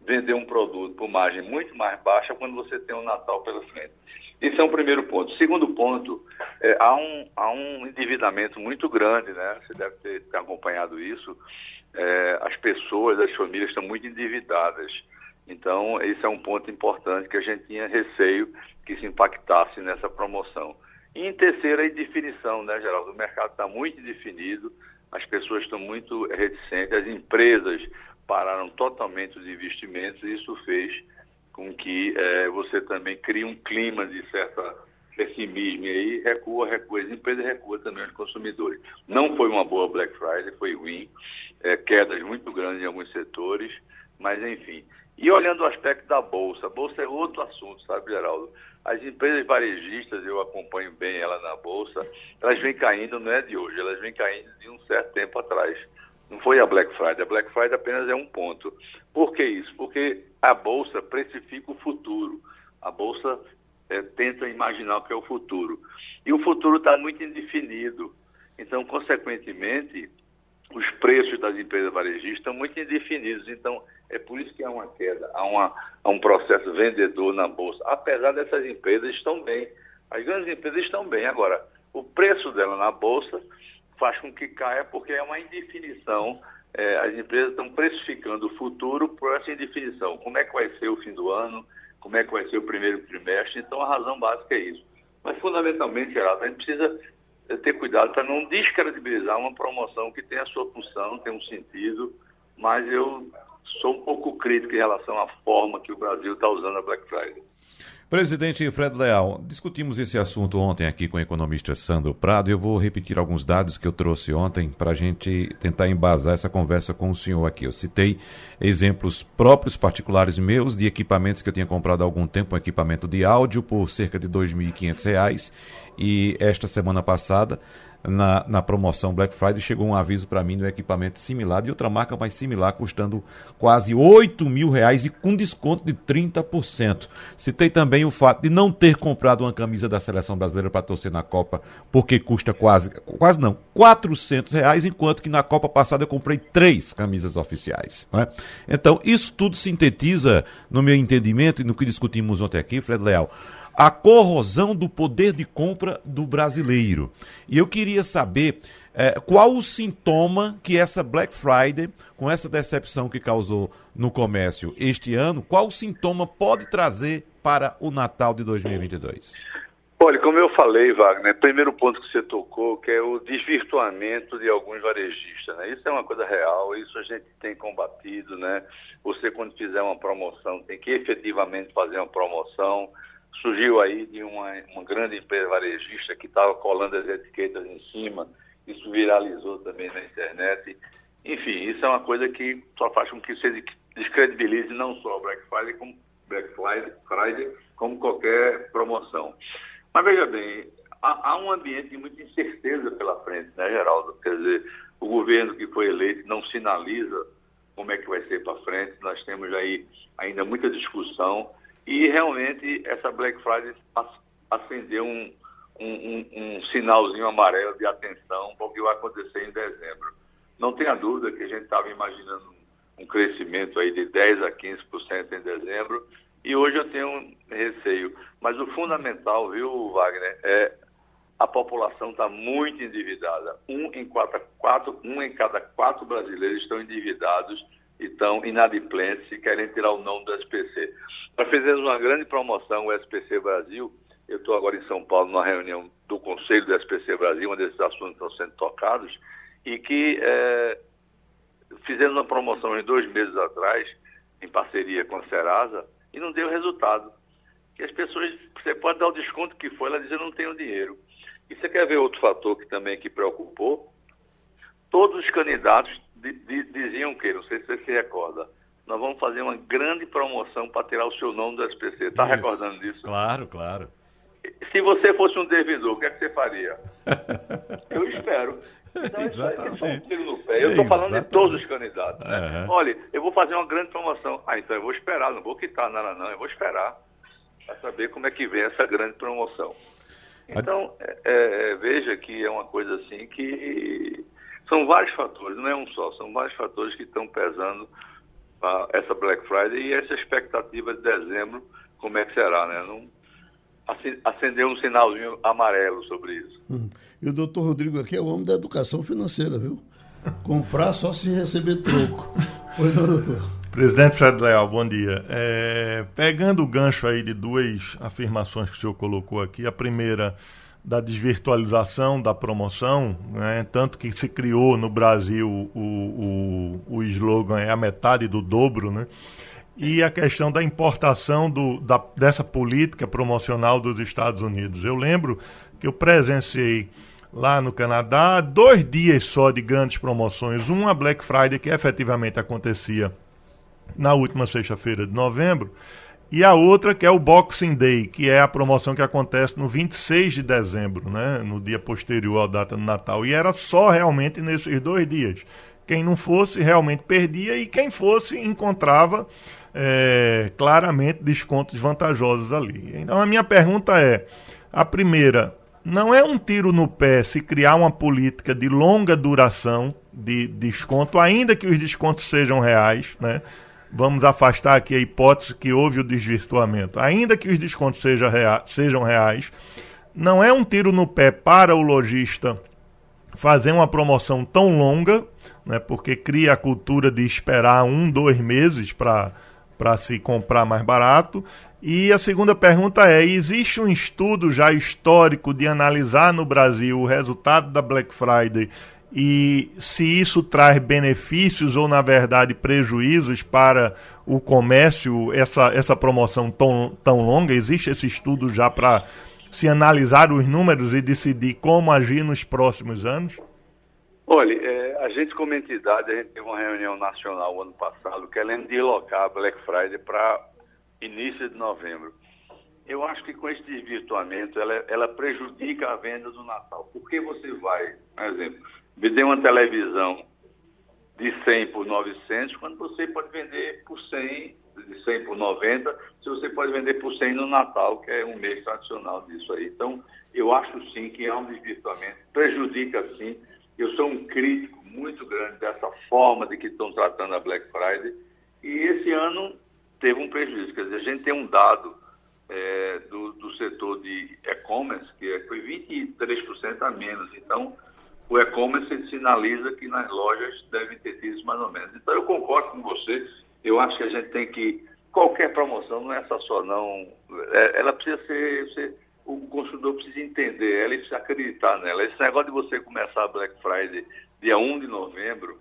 vender um produto por margem muito mais baixa quando você tem um Natal pela frente? Esse é um primeiro ponto. Segundo ponto, é, há, um, há um endividamento muito grande, né? Você deve ter, ter acompanhado isso. É, as pessoas, as famílias estão muito endividadas. Então, esse é um ponto importante que a gente tinha receio que se impactasse nessa promoção. E em terceira, a indefinição, né, Geraldo? O mercado está muito indefinido, as pessoas estão muito reticentes, as empresas pararam totalmente os investimentos e isso fez com que é, você também crie um clima de certa pessimismo e aí recua, recua, as empresas recuam também os consumidores. Não foi uma boa Black Friday, foi ruim, é, quedas muito grandes em alguns setores, mas enfim. E olhando o aspecto da Bolsa, a Bolsa é outro assunto, sabe, Geraldo? As empresas varejistas, eu acompanho bem ela na Bolsa, elas vêm caindo, não é de hoje, elas vêm caindo de um certo tempo atrás. Não foi a Black Friday. A Black Friday apenas é um ponto. Por que isso? Porque a Bolsa precifica o futuro. A Bolsa é, tentam imaginar o que é o futuro. E o futuro está muito indefinido. Então, consequentemente, os preços das empresas varejistas estão muito indefinidos. Então, é por isso que há uma queda, há, uma, há um processo vendedor na Bolsa. Apesar dessas empresas estão bem. As grandes empresas estão bem. Agora, o preço dela na Bolsa faz com que caia porque é uma indefinição. É, as empresas estão precificando o futuro por essa indefinição. Como é que vai ser o fim do ano? Como é que vai ser o primeiro trimestre? Então, a razão básica é isso. Mas, fundamentalmente, Geraldo, a gente precisa ter cuidado para não descredibilizar uma promoção que tem a sua função, tem um sentido, mas eu sou um pouco crítico em relação à forma que o Brasil está usando a Black Friday. Presidente Fred Leal, discutimos esse assunto ontem aqui com o economista Sandro Prado eu vou repetir alguns dados que eu trouxe ontem para a gente tentar embasar essa conversa com o senhor aqui. Eu citei exemplos próprios, particulares meus, de equipamentos que eu tinha comprado há algum tempo, um equipamento de áudio por cerca de R$ 2.500 e esta semana passada na, na promoção Black Friday, chegou um aviso para mim do equipamento similar, de outra marca mais similar, custando quase 8 mil reais e com desconto de 30%. Citei também o fato de não ter comprado uma camisa da seleção brasileira para torcer na Copa, porque custa quase, quase não, 400 reais, enquanto que na Copa passada eu comprei três camisas oficiais. Né? Então, isso tudo sintetiza, no meu entendimento e no que discutimos ontem aqui, Fred Leal a corrosão do poder de compra do brasileiro. E eu queria saber é, qual o sintoma que essa Black Friday, com essa decepção que causou no comércio este ano, qual o sintoma pode trazer para o Natal de 2022? Olha, como eu falei, Wagner, primeiro ponto que você tocou, que é o desvirtuamento de alguns varejistas, né? Isso é uma coisa real, isso a gente tem combatido, né? Você, quando fizer uma promoção, tem que efetivamente fazer uma promoção, surgiu aí de uma, uma grande empresa varejista que estava colando as etiquetas em cima, isso viralizou também na internet. Enfim, isso é uma coisa que só faz com que você descredibilize não só o Black Friday, como, Black Friday, como qualquer promoção. Mas veja bem, há, há um ambiente de muita incerteza pela frente, né, Geraldo? Quer dizer, o governo que foi eleito não sinaliza como é que vai ser para frente, nós temos aí ainda muita discussão. E realmente essa Black Friday acendeu um, um, um, sinalzinho amarelo de atenção para o que vai acontecer em dezembro. Não tenha dúvida que a gente estava imaginando um crescimento aí de 10 a 15% em dezembro e hoje eu tenho um receio. Mas o fundamental, viu, Wagner, é a população está muito endividada. Um em, quatro, quatro, um em cada quatro brasileiros estão endividados estão inadimplentes e querem tirar o nome do SPC. Nós fizemos uma grande promoção, o SPC Brasil. Eu estou agora em São Paulo, numa reunião do Conselho do SPC Brasil, onde esses assuntos estão sendo tocados, e que é, fizemos uma promoção em dois meses atrás, em parceria com a Serasa, e não deu resultado. Que as pessoas, você pode dar o desconto que for, ela diz, eu não tenho dinheiro. E você quer ver outro fator que também que preocupou? Todos os candidatos diziam o quê? Não sei se você se recorda. Nós vamos fazer uma grande promoção para tirar o seu nome do SPC. Está recordando disso? Claro, claro. Se você fosse um devedor, o que, é que você faria? Eu espero. Então, é só um tiro no pé. Eu estou falando de todos os candidatos. Né? Uhum. Olha, eu vou fazer uma grande promoção. Ah, então eu vou esperar, não vou quitar nada, não. Eu vou esperar para saber como é que vem essa grande promoção. Então, é, é, veja que é uma coisa assim que são vários fatores, não é um só, são vários fatores que estão pesando essa Black Friday e essa expectativa de dezembro, como é que será, né? Não, acender um sinalzinho amarelo sobre isso. Hum. E o doutor Rodrigo aqui é o homem da educação financeira, viu? Comprar só se receber troco. Pois não, doutor? Presidente Fred Leal, bom dia. É, pegando o gancho aí de duas afirmações que o senhor colocou aqui, a primeira da desvirtualização da promoção, né? tanto que se criou no Brasil o, o, o slogan é a metade do dobro, né? e a questão da importação do, da, dessa política promocional dos Estados Unidos. Eu lembro que eu presenciei lá no Canadá dois dias só de grandes promoções, uma Black Friday que efetivamente acontecia na última sexta-feira de novembro, e a outra que é o Boxing Day, que é a promoção que acontece no 26 de dezembro, né, no dia posterior à data do Natal. E era só realmente nesses dois dias. Quem não fosse realmente perdia e quem fosse encontrava é, claramente descontos vantajosos ali. Então a minha pergunta é: a primeira, não é um tiro no pé se criar uma política de longa duração de desconto, ainda que os descontos sejam reais, né? Vamos afastar aqui a hipótese que houve o desvirtuamento. Ainda que os descontos seja rea sejam reais, não é um tiro no pé para o lojista fazer uma promoção tão longa, né, porque cria a cultura de esperar um, dois meses para se comprar mais barato. E a segunda pergunta é: existe um estudo já histórico de analisar no Brasil o resultado da Black Friday e se isso traz benefícios ou, na verdade, prejuízos para o comércio, essa, essa promoção tão, tão longa? Existe esse estudo já para se analisar os números e decidir como agir nos próximos anos? Olha, é, a gente como entidade, a gente teve uma reunião nacional ano passado querendo deslocar a Black Friday para início de novembro. Eu acho que com esse desvirtuamento ela, ela prejudica a venda do Natal. Porque você vai, por exemplo, vender uma televisão de 100 por 900, quando você pode vender por 100 de 100 por 90, se você pode vender por 100 no Natal, que é um mês tradicional disso aí. Então, eu acho sim que há um desvirtuamento, prejudica sim. Eu sou um crítico muito grande dessa forma de que estão tratando a Black Friday. E esse ano teve um prejuízo. Quer dizer, a gente tem um dado é, do, do setor de e-commerce que é, foi 23% a menos. Então, o e-commerce sinaliza que nas lojas devem ter tido mais ou menos. Então, eu concordo com você eu acho que a gente tem que. Qualquer promoção, não é essa só, não. É, ela precisa ser, ser, O consumidor precisa entender ela e precisa acreditar nela. Esse negócio de você começar a Black Friday dia 1 de novembro,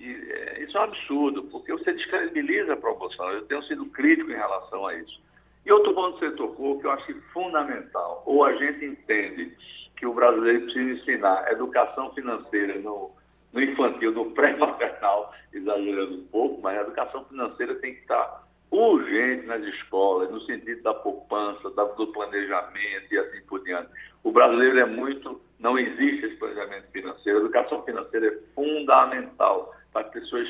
e, é, isso é um absurdo, porque você descredibiliza a promoção. Eu tenho sido crítico em relação a isso. E outro ponto que você tocou, que eu acho fundamental, ou a gente entende que o brasileiro precisa ensinar educação financeira no, no infantil, no pré-maternal, exagerando um pouco, mas a educação financeira tem que estar urgente nas escolas, no sentido da poupança, do planejamento e assim por diante. O brasileiro é muito, não existe esse planejamento financeiro. A educação financeira é fundamental para as pessoas,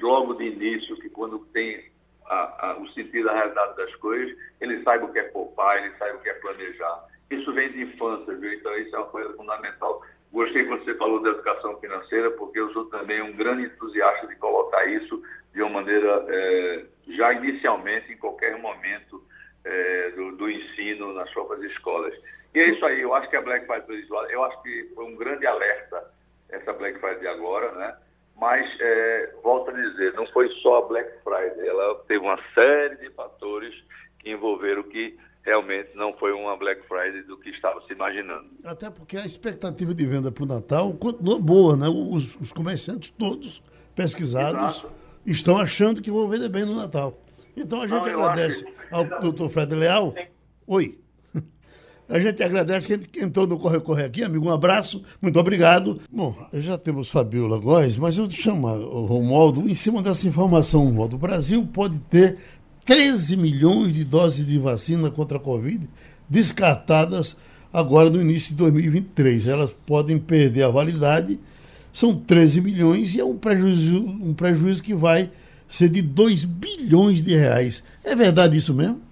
logo de início, que quando tem a, a, o sentido da realidade das coisas, ele saiba o que é poupar, ele saiba o que é planejar. Isso vem de infância, viu? Então, isso é uma coisa fundamental. Gostei quando você falou da educação financeira, porque eu sou também um grande entusiasta de colocar isso de uma maneira, é, já inicialmente, em qualquer momento é, do, do, ensino nas próprias escolas. E é isso aí, eu acho que a Black Friday, eu acho que foi um grande alerta essa Black Friday agora, né? Mas, é, volto a dizer, não foi só a Black Friday, ela teve uma série de fatores que envolveram que realmente não foi uma Black Friday do que estava se imaginando. Até porque a expectativa de venda para o Natal continua boa, né? Os, os comerciantes todos pesquisados Exato. estão achando que vão vender bem no Natal. Então a gente não, agradece acho... ao doutor Fred Leal. Oi. A gente agradece que entrou no Corre Corre aqui, amigo. Um abraço, muito obrigado. Bom, já temos Fabiola Góes, mas eu chamo o Romualdo, em cima dessa informação, Romualdo, o Brasil pode ter 13 milhões de doses de vacina contra a Covid descartadas agora no início de 2023. Elas podem perder a validade, são 13 milhões e é um prejuízo, um prejuízo que vai ser de 2 bilhões de reais. É verdade isso mesmo?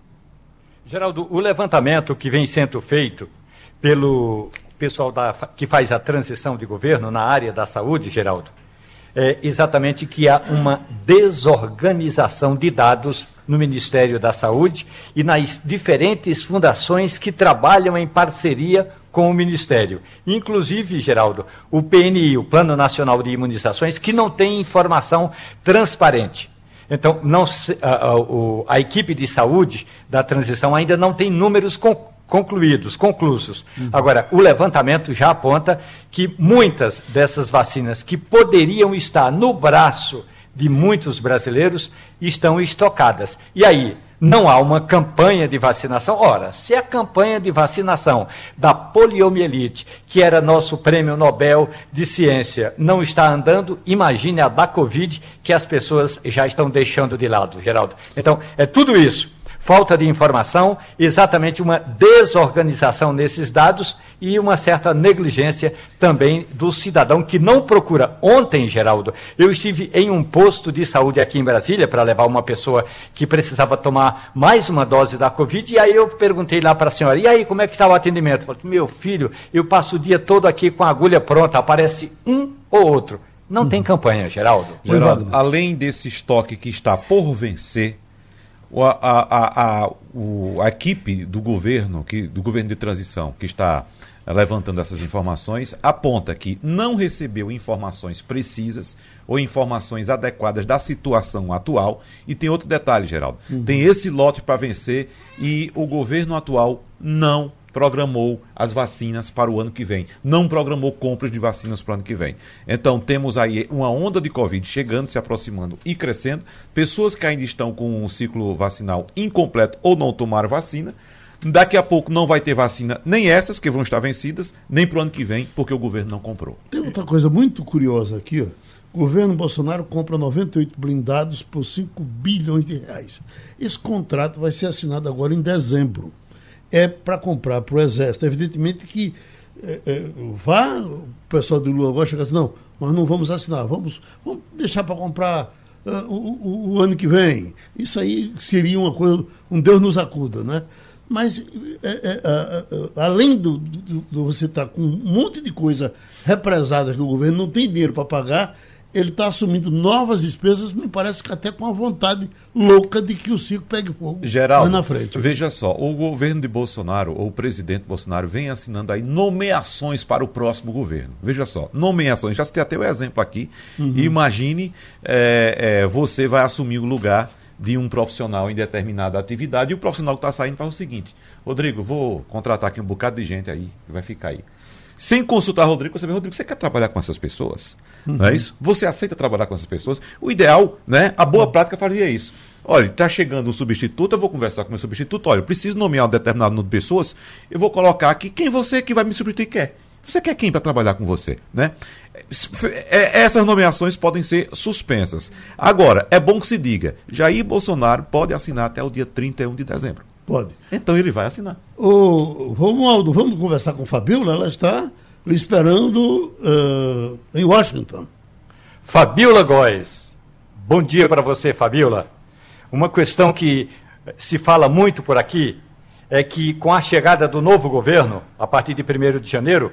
Geraldo, o levantamento que vem sendo feito pelo pessoal da, que faz a transição de governo na área da saúde, Geraldo, é exatamente que há uma desorganização de dados no Ministério da Saúde e nas diferentes fundações que trabalham em parceria com o Ministério. Inclusive, Geraldo, o PNI, o Plano Nacional de Imunizações, que não tem informação transparente. Então, não, a, a, a, equipe de saúde da transição ainda não tem números concluídos, conclusos. Uhum. Agora, o levantamento já aponta que muitas dessas vacinas que poderiam estar no braço de muitos brasileiros estão estocadas. E aí, não há uma campanha de vacinação? Ora, se a campanha de vacinação da poliomielite, que era nosso prêmio Nobel de Ciência, não está andando, imagine a da Covid, que as pessoas já estão deixando de lado, Geraldo. Então, é tudo isso falta de informação, exatamente uma desorganização nesses dados e uma certa negligência também do cidadão que não procura. Ontem, Geraldo, eu estive em um posto de saúde aqui em Brasília para levar uma pessoa que precisava tomar mais uma dose da Covid, e aí eu perguntei lá para a senhora, e aí, como é que está o atendimento? Eu falei, meu filho, eu passo o dia todo aqui com a agulha pronta, aparece um ou outro. Não uhum. tem campanha, Geraldo. Geraldo, além desse estoque que está por vencer, a, a, a, o, a equipe do governo, que, do governo de transição, que está levantando essas informações, aponta que não recebeu informações precisas ou informações adequadas da situação atual. E tem outro detalhe, Geraldo. Uhum. Tem esse lote para vencer e o governo atual não programou as vacinas para o ano que vem, não programou compras de vacinas para o ano que vem. Então temos aí uma onda de Covid chegando, se aproximando e crescendo, pessoas que ainda estão com um ciclo vacinal incompleto ou não tomaram vacina. Daqui a pouco não vai ter vacina, nem essas que vão estar vencidas, nem para o ano que vem, porque o governo não comprou. Tem outra coisa muito curiosa aqui, ó. O governo Bolsonaro compra 98 blindados por 5 bilhões de reais. Esse contrato vai ser assinado agora em dezembro é para comprar para o Exército. Evidentemente que é, é, vá, o pessoal do Lula gosta de assim, não, nós não vamos assinar, vamos, vamos deixar para comprar uh, o, o, ano que vem. Isso aí seria uma coisa, um Deus nos acuda, né? Mas, é, é, além do, do, do você estar tá com um monte de coisa represada que o governo não tem dinheiro para pagar, ele está assumindo novas despesas, me parece que até com a vontade louca de que o circo pegue fogo Geraldo, na frente. Veja só, o governo de Bolsonaro, ou o presidente Bolsonaro, vem assinando aí nomeações para o próximo governo. Veja só, nomeações. Já citei até o exemplo aqui. Uhum. Imagine é, é, você vai assumir o lugar de um profissional em determinada atividade e o profissional que está saindo faz o seguinte: Rodrigo, vou contratar aqui um bocado de gente aí, que vai ficar aí. Sem consultar Rodrigo, você vê, Rodrigo, você quer trabalhar com essas pessoas? Uhum. Não é isso? Você aceita trabalhar com essas pessoas? O ideal, né? A boa prática faria isso. Olha, está chegando um substituto, eu vou conversar com o meu substituto. Olha, eu preciso nomear um determinado número de pessoas, eu vou colocar aqui quem você que vai me substituir quer. Você quer quem para trabalhar com você, né? É, essas nomeações podem ser suspensas. Agora, é bom que se diga, Jair Bolsonaro pode assinar até o dia 31 de dezembro. Pode. Então ele vai assinar. O Romualdo, vamos conversar com Fabiola? Ela está lhe esperando uh, em Washington. Fabiola Góes. Bom dia para você, Fabiola. Uma questão que se fala muito por aqui é que, com a chegada do novo governo, a partir de 1 de janeiro,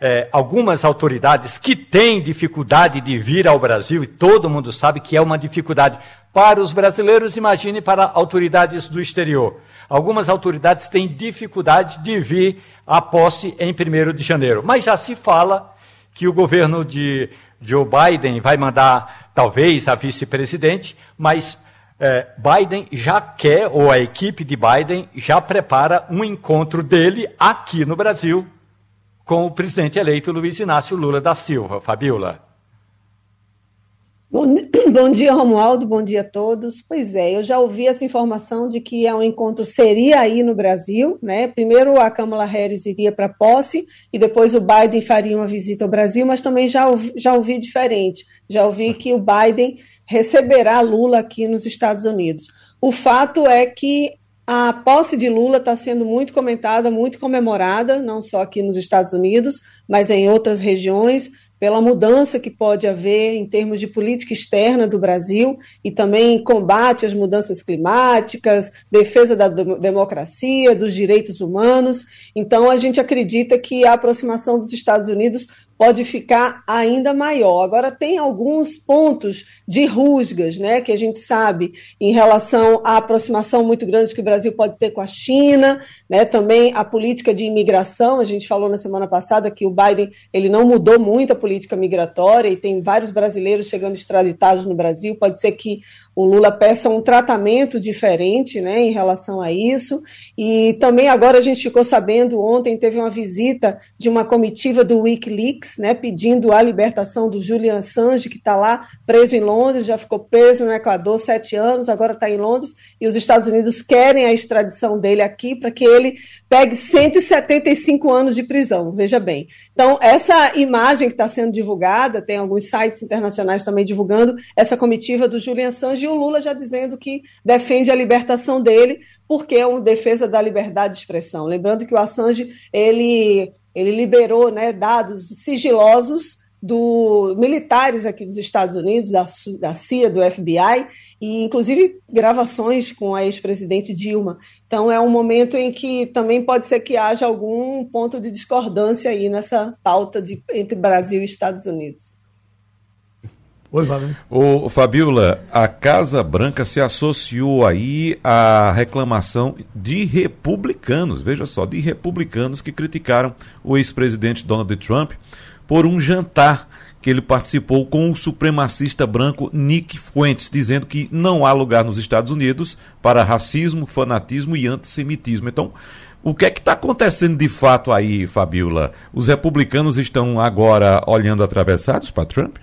é, algumas autoridades que têm dificuldade de vir ao Brasil, e todo mundo sabe que é uma dificuldade para os brasileiros, imagine para autoridades do exterior. Algumas autoridades têm dificuldade de vir à posse em 1 de janeiro. Mas já se fala que o governo de Joe Biden vai mandar, talvez, a vice-presidente, mas é, Biden já quer, ou a equipe de Biden já prepara um encontro dele aqui no Brasil com o presidente eleito Luiz Inácio Lula da Silva. Fabiola. Bom, bom, dia, Romualdo. Bom dia a todos. Pois é, eu já ouvi essa informação de que o encontro seria aí no Brasil, né? Primeiro a Kamala Harris iria para posse e depois o Biden faria uma visita ao Brasil, mas também já já ouvi diferente. Já ouvi que o Biden receberá Lula aqui nos Estados Unidos. O fato é que a posse de Lula está sendo muito comentada, muito comemorada, não só aqui nos Estados Unidos, mas em outras regiões pela mudança que pode haver em termos de política externa do Brasil e também combate às mudanças climáticas, defesa da democracia, dos direitos humanos. Então, a gente acredita que a aproximação dos Estados Unidos pode ficar ainda maior. Agora, tem alguns pontos de rusgas, né, que a gente sabe em relação à aproximação muito grande que o Brasil pode ter com a China, né, também a política de imigração. A gente falou na semana passada que o Biden ele não mudou muito a política migratória e tem vários brasileiros chegando extraditados no Brasil. Pode ser que o Lula peça um tratamento diferente né, em relação a isso. E também agora a gente ficou sabendo, ontem teve uma visita de uma comitiva do Wikileaks, né, pedindo a libertação do Julian Assange, que está lá preso em Londres, já ficou preso no Equador sete anos, agora está em Londres, e os Estados Unidos querem a extradição dele aqui para que ele pegue 175 anos de prisão, veja bem. Então, essa imagem que está sendo divulgada, tem alguns sites internacionais também divulgando, essa comitiva do Julian Assange O Lula já dizendo que defende a libertação dele porque é uma defesa da liberdade de expressão. Lembrando que o Assange ele, ele liberou né, dados sigilosos do militares aqui dos Estados Unidos, da, da CIA, do FBI, e inclusive gravações com a ex-presidente Dilma. Então é um momento em que também pode ser que haja algum ponto de discordância aí nessa pauta de, entre Brasil e Estados Unidos. Oi, Wagner. Ô, Fabiola, a Casa Branca se associou aí à reclamação de republicanos, veja só, de republicanos que criticaram o ex-presidente Donald Trump por um jantar que ele participou com o supremacista branco Nick Fuentes, dizendo que não há lugar nos Estados Unidos para racismo, fanatismo e antissemitismo. Então, o que é que está acontecendo de fato aí, Fabiola? Os republicanos estão agora olhando atravessados para Trump?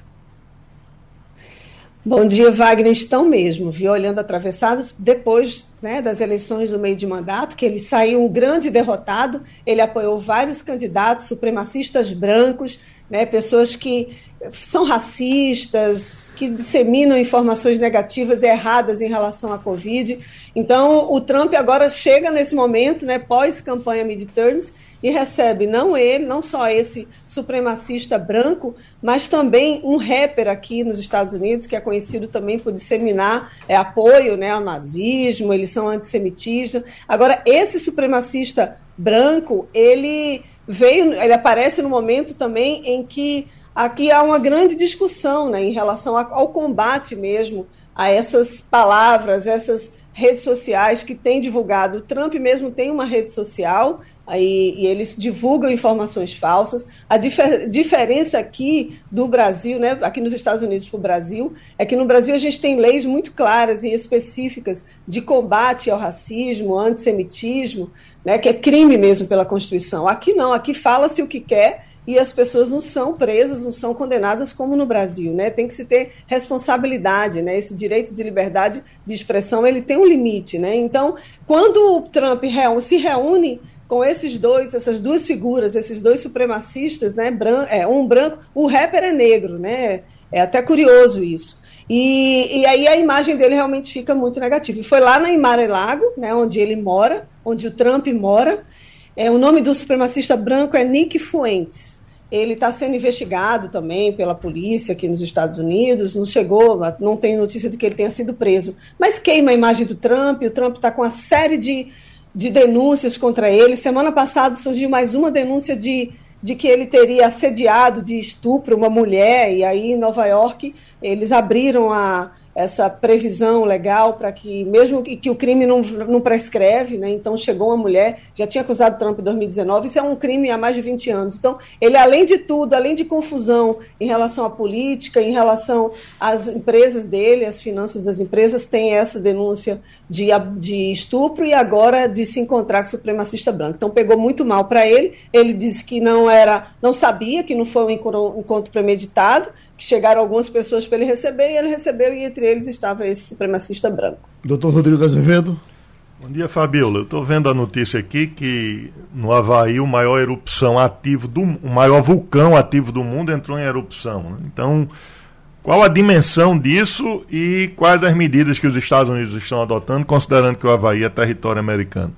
Bom dia, Wagner. Estão mesmo, viu? Olhando atravessados depois né, das eleições do meio de mandato, que ele saiu um grande derrotado. Ele apoiou vários candidatos supremacistas brancos, né, pessoas que são racistas, que disseminam informações negativas e erradas em relação à Covid. Então, o Trump agora chega nesse momento, né, pós-campanha midterms, e recebe não ele, não só esse supremacista branco, mas também um rapper aqui nos Estados Unidos, que é conhecido também por disseminar é, apoio né, ao nazismo, eles são antissemitistas. Agora, esse supremacista branco, ele veio, ele aparece no momento também em que aqui há uma grande discussão né, em relação ao combate mesmo a essas palavras, essas redes sociais que têm divulgado. O Trump mesmo tem uma rede social aí, e eles divulgam informações falsas. A difer diferença aqui do Brasil, né, aqui nos Estados Unidos para o Brasil, é que no Brasil a gente tem leis muito claras e específicas de combate ao racismo, ao antissemitismo, né, que é crime mesmo pela Constituição. Aqui não, aqui fala-se o que quer e as pessoas não são presas, não são condenadas como no Brasil, né? Tem que se ter responsabilidade, né? Esse direito de liberdade de expressão, ele tem um limite, né? Então, quando o Trump se reúne com esses dois, essas duas figuras, esses dois supremacistas, né? É, um branco, o rapper é negro, né? É até curioso isso. E, e aí a imagem dele realmente fica muito negativa. E foi lá na Mar-a-Lago, né, onde ele mora, onde o Trump mora. É, o nome do supremacista branco é Nick Fuentes. Ele está sendo investigado também pela polícia aqui nos Estados Unidos. Não chegou, não tem notícia de que ele tenha sido preso. Mas queima a imagem do Trump. O Trump está com uma série de, de denúncias contra ele. Semana passada surgiu mais uma denúncia de, de que ele teria assediado de estupro uma mulher. E aí, em Nova York, eles abriram a, essa previsão legal para que, mesmo que, que, o crime não, não prescreve, né? então chegou uma mulher, já tinha acusado Trump em 2019, isso é um crime há mais de 20 anos. Então, ele, além de tudo, além de confusão em relação à política, em relação às empresas dele, às finanças das empresas, tem essa denúncia de, de estupro e agora de se encontrar com o supremacista branco. Então, pegou muito mal para ele, ele disse que não era, não sabia, que não foi um encontro premeditado, que chegaram algumas pessoas para ele receber e ele recebeu e entre eles estava esse supremacista branco. Doutor Rodrigo Azevedo. Bom dia, Fabiola. Eu estou vendo a notícia aqui que no Havaí o maior erupção ativo do o maior vulcão ativo do mundo entrou em erupção. Né? Então, qual a dimensão disso e quais as medidas que os Estados Unidos estão adotando, considerando que o Havaí é território americano?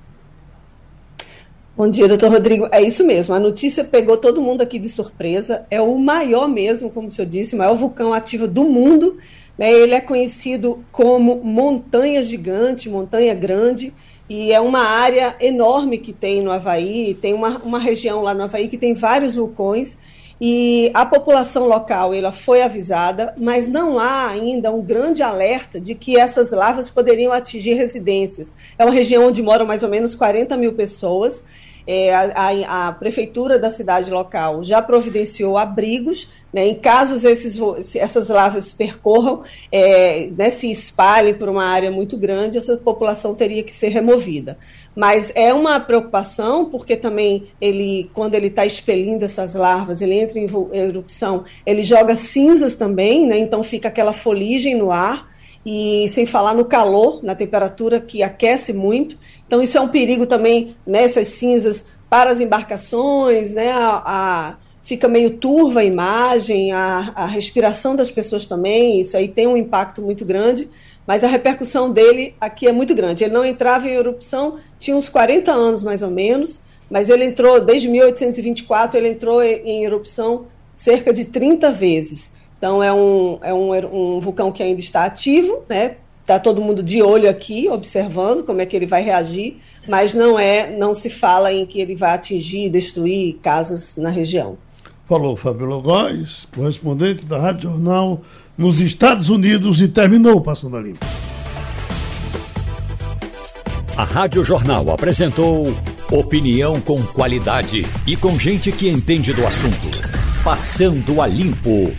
Bom dia, doutor Rodrigo. É isso mesmo. A notícia pegou todo mundo aqui de surpresa. É o maior mesmo, como o senhor disse, o maior vulcão ativo do mundo. Né? Ele é conhecido como Montanha Gigante, Montanha Grande, e é uma área enorme que tem no Havaí. Tem uma, uma região lá no Havaí que tem vários vulcões. E a população local ela foi avisada, mas não há ainda um grande alerta de que essas lavas poderiam atingir residências. É uma região onde moram mais ou menos 40 mil pessoas é, a, a, prefeitura da cidade local já providenciou abrigos, né, em casos esses, essas lavas percorram, é, né, se espalhem por uma área muito grande, essa população teria que ser removida. Mas é uma preocupação, porque também ele, quando ele está expelindo essas larvas, ele entra em erupção, ele joga cinzas também, né, então fica aquela foligem no ar, e sem falar no calor, na temperatura que aquece muito. Então, isso é um perigo também nessas cinzas para as embarcações, né? A, a, fica meio turva a imagem, a, a respiração das pessoas também, isso aí tem um impacto muito grande. mas a repercussão dele aqui é muito grande. Ele não entrava em erupção, tinha uns 40 anos mais ou menos, mas ele entrou, desde 1824, ele entrou em erupção cerca de 30 vezes. Então é um, é um, um vulcão que ainda está ativo, né? Está todo mundo de olho aqui, observando como é que ele vai reagir, mas não é, não se fala em que ele vai atingir, destruir casas na região. Falou Fábio Logóis, correspondente da Rádio Jornal nos Estados Unidos e terminou Passando a Limpo. A Rádio Jornal apresentou opinião com qualidade e com gente que entende do assunto. Passando a Limpo.